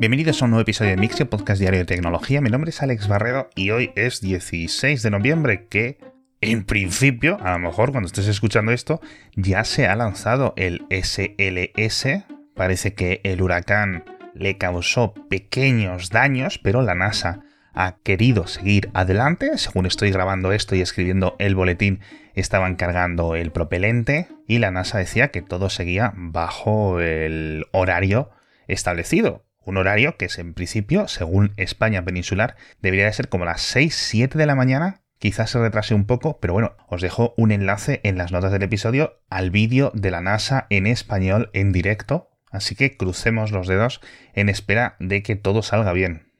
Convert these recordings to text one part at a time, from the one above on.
Bienvenidos a un nuevo episodio de Mixio, podcast diario de tecnología. Mi nombre es Alex Barredo y hoy es 16 de noviembre, que en principio, a lo mejor cuando estés escuchando esto, ya se ha lanzado el SLS. Parece que el huracán le causó pequeños daños, pero la NASA ha querido seguir adelante. Según estoy grabando esto y escribiendo el boletín, estaban cargando el propelente y la NASA decía que todo seguía bajo el horario establecido. Un horario que es en principio, según España peninsular, debería de ser como las 6-7 de la mañana. Quizás se retrase un poco, pero bueno, os dejo un enlace en las notas del episodio al vídeo de la NASA en español en directo. Así que crucemos los dedos en espera de que todo salga bien.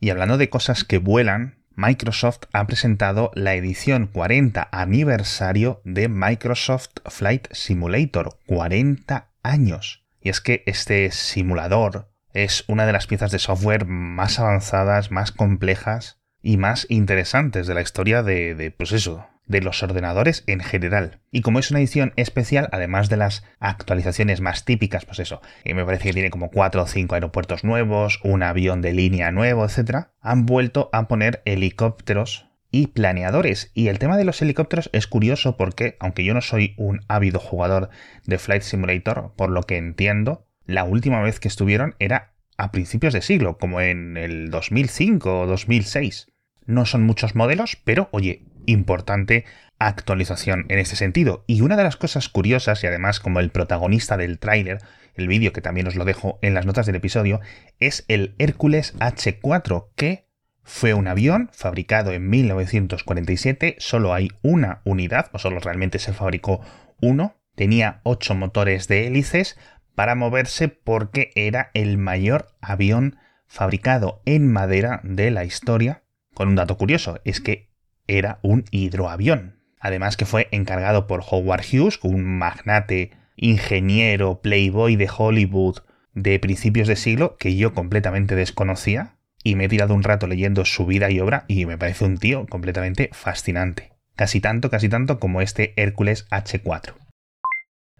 Y hablando de cosas que vuelan, Microsoft ha presentado la edición 40 aniversario de Microsoft Flight Simulator. 40 años. Y es que este simulador es una de las piezas de software más avanzadas, más complejas y más interesantes de la historia de, pues eso, de los ordenadores en general. Y como es una edición especial, además de las actualizaciones más típicas, pues eso, y me parece que tiene como 4 o 5 aeropuertos nuevos, un avión de línea nuevo, etc., han vuelto a poner helicópteros y planeadores. Y el tema de los helicópteros es curioso porque, aunque yo no soy un ávido jugador de Flight Simulator, por lo que entiendo, la última vez que estuvieron era a principios de siglo, como en el 2005 o 2006. No son muchos modelos, pero oye, importante actualización en este sentido. Y una de las cosas curiosas, y además como el protagonista del tráiler, el vídeo que también os lo dejo en las notas del episodio, es el Hércules H4, que fue un avión fabricado en 1947, solo hay una unidad, o solo realmente se fabricó uno, tenía 8 motores de hélices, para moverse porque era el mayor avión fabricado en madera de la historia. Con un dato curioso, es que era un hidroavión. Además que fue encargado por Howard Hughes, un magnate, ingeniero, playboy de Hollywood de principios de siglo que yo completamente desconocía y me he tirado un rato leyendo su vida y obra y me parece un tío completamente fascinante. Casi tanto, casi tanto como este Hércules H4.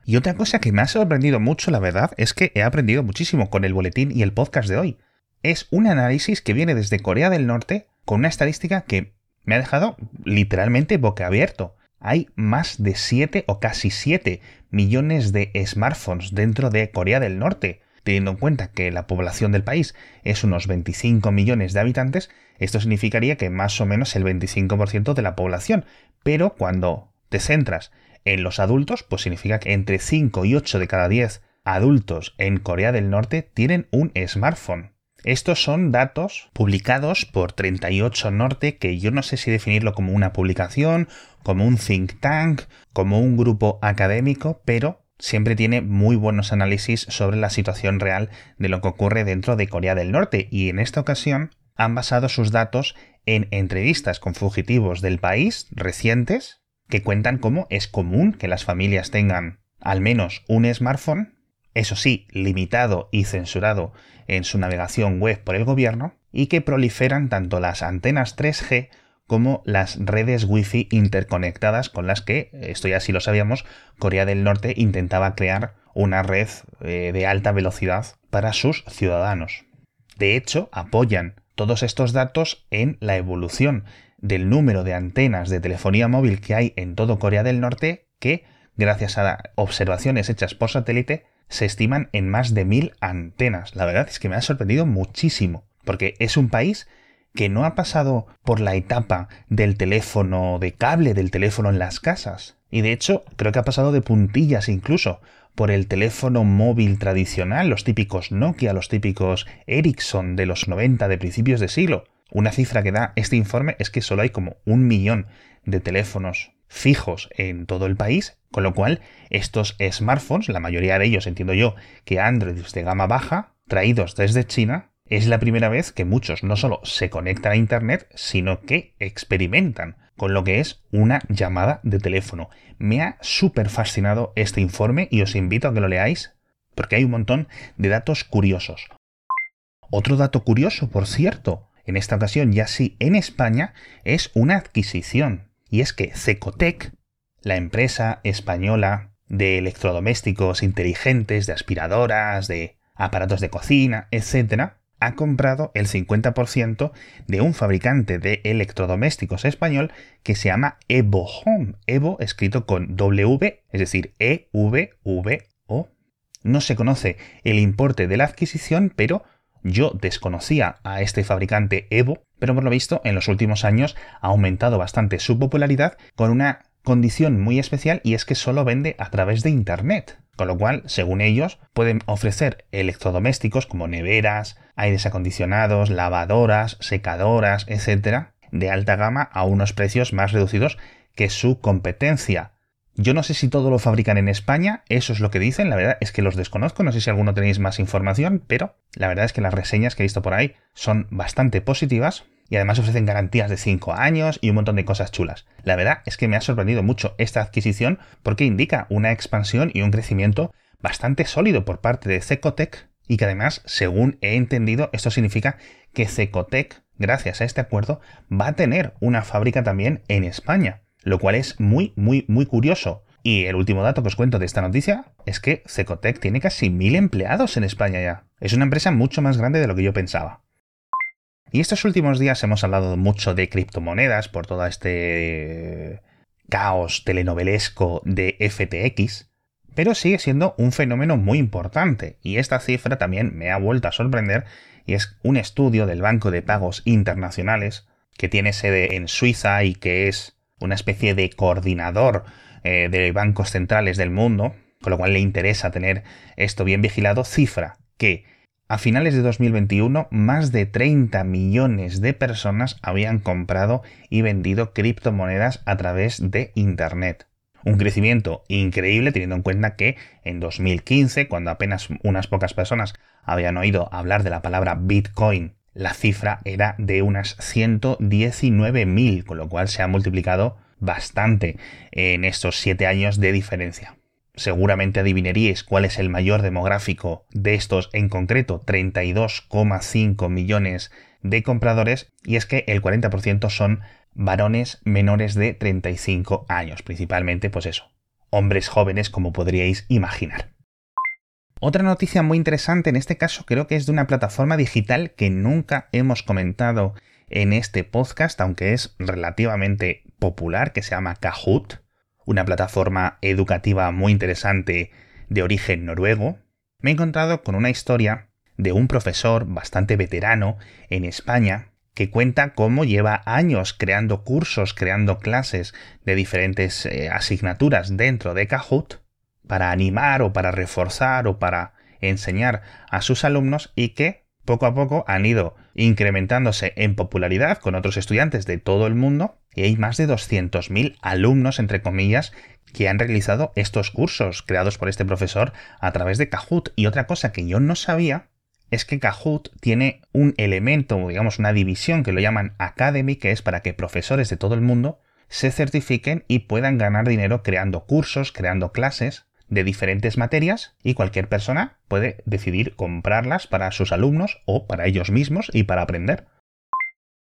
Y otra cosa que me ha sorprendido mucho, la verdad, es que he aprendido muchísimo con el boletín y el podcast de hoy. Es un análisis que viene desde Corea del Norte con una estadística que me ha dejado literalmente boquiabierto. Hay más de 7 o casi 7 millones de smartphones dentro de Corea del Norte. Teniendo en cuenta que la población del país es unos 25 millones de habitantes, esto significaría que más o menos el 25% de la población. Pero cuando te centras en los adultos, pues significa que entre 5 y 8 de cada 10 adultos en Corea del Norte tienen un smartphone. Estos son datos publicados por 38 Norte, que yo no sé si definirlo como una publicación, como un think tank, como un grupo académico, pero siempre tiene muy buenos análisis sobre la situación real de lo que ocurre dentro de Corea del Norte y en esta ocasión han basado sus datos en entrevistas con fugitivos del país recientes que cuentan cómo es común que las familias tengan al menos un smartphone, eso sí, limitado y censurado en su navegación web por el gobierno, y que proliferan tanto las antenas 3G como las redes Wi-Fi interconectadas con las que, esto ya sí lo sabíamos, Corea del Norte intentaba crear una red eh, de alta velocidad para sus ciudadanos. De hecho, apoyan todos estos datos en la evolución del número de antenas de telefonía móvil que hay en todo Corea del Norte que, gracias a observaciones hechas por satélite, se estiman en más de mil antenas. La verdad es que me ha sorprendido muchísimo, porque es un país que no ha pasado por la etapa del teléfono de cable, del teléfono en las casas. Y de hecho, creo que ha pasado de puntillas incluso por el teléfono móvil tradicional, los típicos Nokia, los típicos Ericsson de los 90 de principios de siglo. Una cifra que da este informe es que solo hay como un millón de teléfonos fijos en todo el país, con lo cual estos smartphones, la mayoría de ellos entiendo yo que Android de gama baja, traídos desde China, es la primera vez que muchos no solo se conectan a Internet, sino que experimentan con lo que es una llamada de teléfono. Me ha súper fascinado este informe y os invito a que lo leáis porque hay un montón de datos curiosos. Otro dato curioso, por cierto, en esta ocasión ya sí en España, es una adquisición. Y es que Cecotec, la empresa española de electrodomésticos inteligentes, de aspiradoras, de aparatos de cocina, etc., ha comprado el 50% de un fabricante de electrodomésticos español que se llama Evo Home. Evo escrito con W, es decir, E-V-V-O. No se conoce el importe de la adquisición, pero yo desconocía a este fabricante Evo, pero por lo visto en los últimos años ha aumentado bastante su popularidad con una condición muy especial y es que solo vende a través de Internet. Con lo cual, según ellos, pueden ofrecer electrodomésticos como neveras, aires acondicionados, lavadoras, secadoras, etc., de alta gama a unos precios más reducidos que su competencia. Yo no sé si todo lo fabrican en España, eso es lo que dicen, la verdad es que los desconozco, no sé si alguno tenéis más información, pero la verdad es que las reseñas que he visto por ahí son bastante positivas y además ofrecen garantías de 5 años y un montón de cosas chulas. La verdad es que me ha sorprendido mucho esta adquisición porque indica una expansión y un crecimiento bastante sólido por parte de Cecotec y que además, según he entendido, esto significa que Cecotec, gracias a este acuerdo, va a tener una fábrica también en España, lo cual es muy, muy, muy curioso. Y el último dato que os cuento de esta noticia es que Cecotec tiene casi mil empleados en España ya. Es una empresa mucho más grande de lo que yo pensaba. Y estos últimos días hemos hablado mucho de criptomonedas por todo este caos telenovelesco de FTX, pero sigue siendo un fenómeno muy importante y esta cifra también me ha vuelto a sorprender y es un estudio del Banco de Pagos Internacionales que tiene sede en Suiza y que es una especie de coordinador eh, de bancos centrales del mundo, con lo cual le interesa tener esto bien vigilado, cifra que a finales de 2021, más de 30 millones de personas habían comprado y vendido criptomonedas a través de Internet. Un crecimiento increíble teniendo en cuenta que en 2015, cuando apenas unas pocas personas habían oído hablar de la palabra Bitcoin, la cifra era de unas 119.000, con lo cual se ha multiplicado bastante en estos 7 años de diferencia seguramente adivinaríais cuál es el mayor demográfico de estos en concreto 32,5 millones de compradores y es que el 40% son varones menores de 35 años, principalmente pues eso, hombres jóvenes como podríais imaginar. Otra noticia muy interesante en este caso creo que es de una plataforma digital que nunca hemos comentado en este podcast, aunque es relativamente popular, que se llama Kahoot una plataforma educativa muy interesante de origen noruego, me he encontrado con una historia de un profesor bastante veterano en España que cuenta cómo lleva años creando cursos, creando clases de diferentes eh, asignaturas dentro de Kahoot para animar o para reforzar o para enseñar a sus alumnos y que poco a poco han ido incrementándose en popularidad con otros estudiantes de todo el mundo y hay más de 200.000 alumnos, entre comillas, que han realizado estos cursos creados por este profesor a través de Kahoot. Y otra cosa que yo no sabía es que Kahoot tiene un elemento, digamos una división que lo llaman Academy, que es para que profesores de todo el mundo se certifiquen y puedan ganar dinero creando cursos, creando clases de diferentes materias y cualquier persona puede decidir comprarlas para sus alumnos o para ellos mismos y para aprender.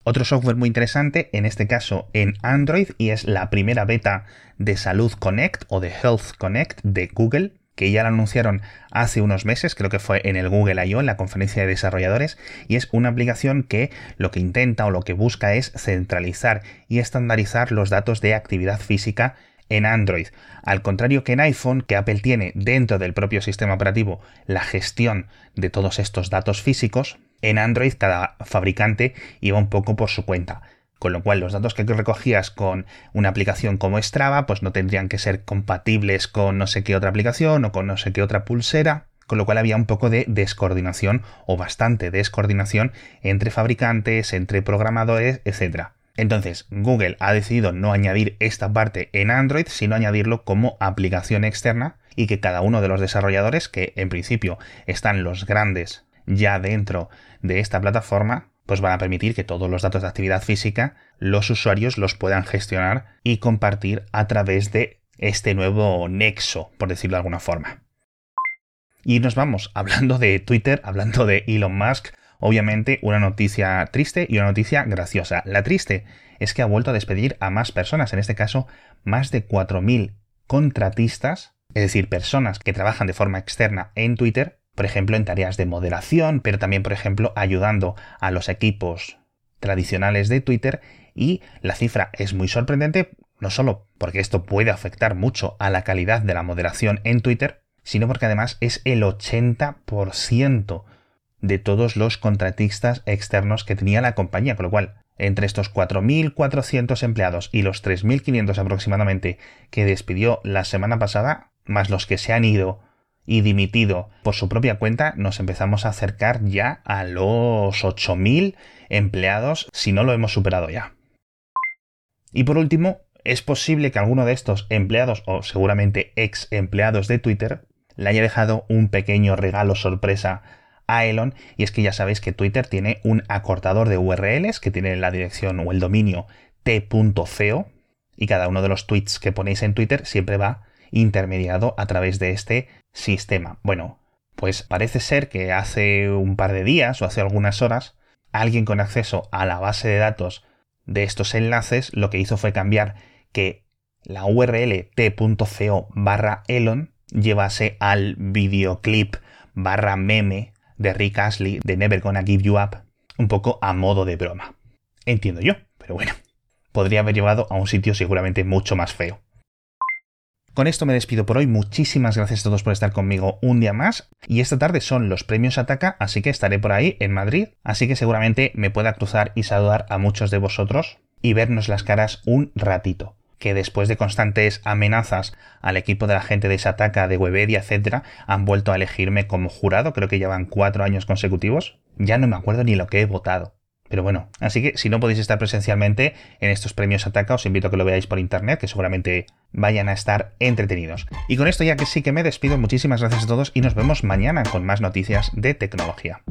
Otro software muy interesante, en este caso en Android, y es la primera beta de Salud Connect o de Health Connect de Google, que ya la anunciaron hace unos meses, creo que fue en el Google I.O., en la conferencia de desarrolladores, y es una aplicación que lo que intenta o lo que busca es centralizar y estandarizar los datos de actividad física en Android. Al contrario que en iPhone, que Apple tiene dentro del propio sistema operativo la gestión de todos estos datos físicos, en Android cada fabricante iba un poco por su cuenta. Con lo cual los datos que recogías con una aplicación como Strava pues no tendrían que ser compatibles con no sé qué otra aplicación o con no sé qué otra pulsera. Con lo cual había un poco de descoordinación o bastante descoordinación entre fabricantes, entre programadores, etc. Entonces, Google ha decidido no añadir esta parte en Android, sino añadirlo como aplicación externa y que cada uno de los desarrolladores, que en principio están los grandes ya dentro de esta plataforma, pues van a permitir que todos los datos de actividad física los usuarios los puedan gestionar y compartir a través de este nuevo nexo, por decirlo de alguna forma. Y nos vamos hablando de Twitter, hablando de Elon Musk, Obviamente una noticia triste y una noticia graciosa. La triste es que ha vuelto a despedir a más personas, en este caso más de 4.000 contratistas, es decir, personas que trabajan de forma externa en Twitter, por ejemplo, en tareas de moderación, pero también, por ejemplo, ayudando a los equipos tradicionales de Twitter y la cifra es muy sorprendente, no solo porque esto puede afectar mucho a la calidad de la moderación en Twitter, sino porque además es el 80% de todos los contratistas externos que tenía la compañía, con lo cual entre estos 4.400 empleados y los 3.500 aproximadamente que despidió la semana pasada, más los que se han ido y dimitido por su propia cuenta, nos empezamos a acercar ya a los 8.000 empleados, si no lo hemos superado ya. Y por último, es posible que alguno de estos empleados o seguramente ex empleados de Twitter le haya dejado un pequeño regalo sorpresa a Elon y es que ya sabéis que Twitter tiene un acortador de URLs que tiene la dirección o el dominio t.co y cada uno de los tweets que ponéis en Twitter siempre va intermediado a través de este sistema. Bueno, pues parece ser que hace un par de días o hace algunas horas alguien con acceso a la base de datos de estos enlaces lo que hizo fue cambiar que la URL t.co barra Elon llevase al videoclip barra meme de Rick Astley de Never Gonna Give You Up, un poco a modo de broma. Entiendo yo, pero bueno, podría haber llevado a un sitio seguramente mucho más feo. Con esto me despido por hoy. Muchísimas gracias a todos por estar conmigo un día más. Y esta tarde son los premios Ataca, así que estaré por ahí en Madrid. Así que seguramente me pueda cruzar y saludar a muchos de vosotros y vernos las caras un ratito. Que después de constantes amenazas al equipo de la gente de Sataka, de Webedia, etc., han vuelto a elegirme como jurado. Creo que llevan cuatro años consecutivos. Ya no me acuerdo ni lo que he votado. Pero bueno, así que si no podéis estar presencialmente en estos premios Ataca, os invito a que lo veáis por internet, que seguramente vayan a estar entretenidos. Y con esto ya que sí que me despido, muchísimas gracias a todos y nos vemos mañana con más noticias de tecnología.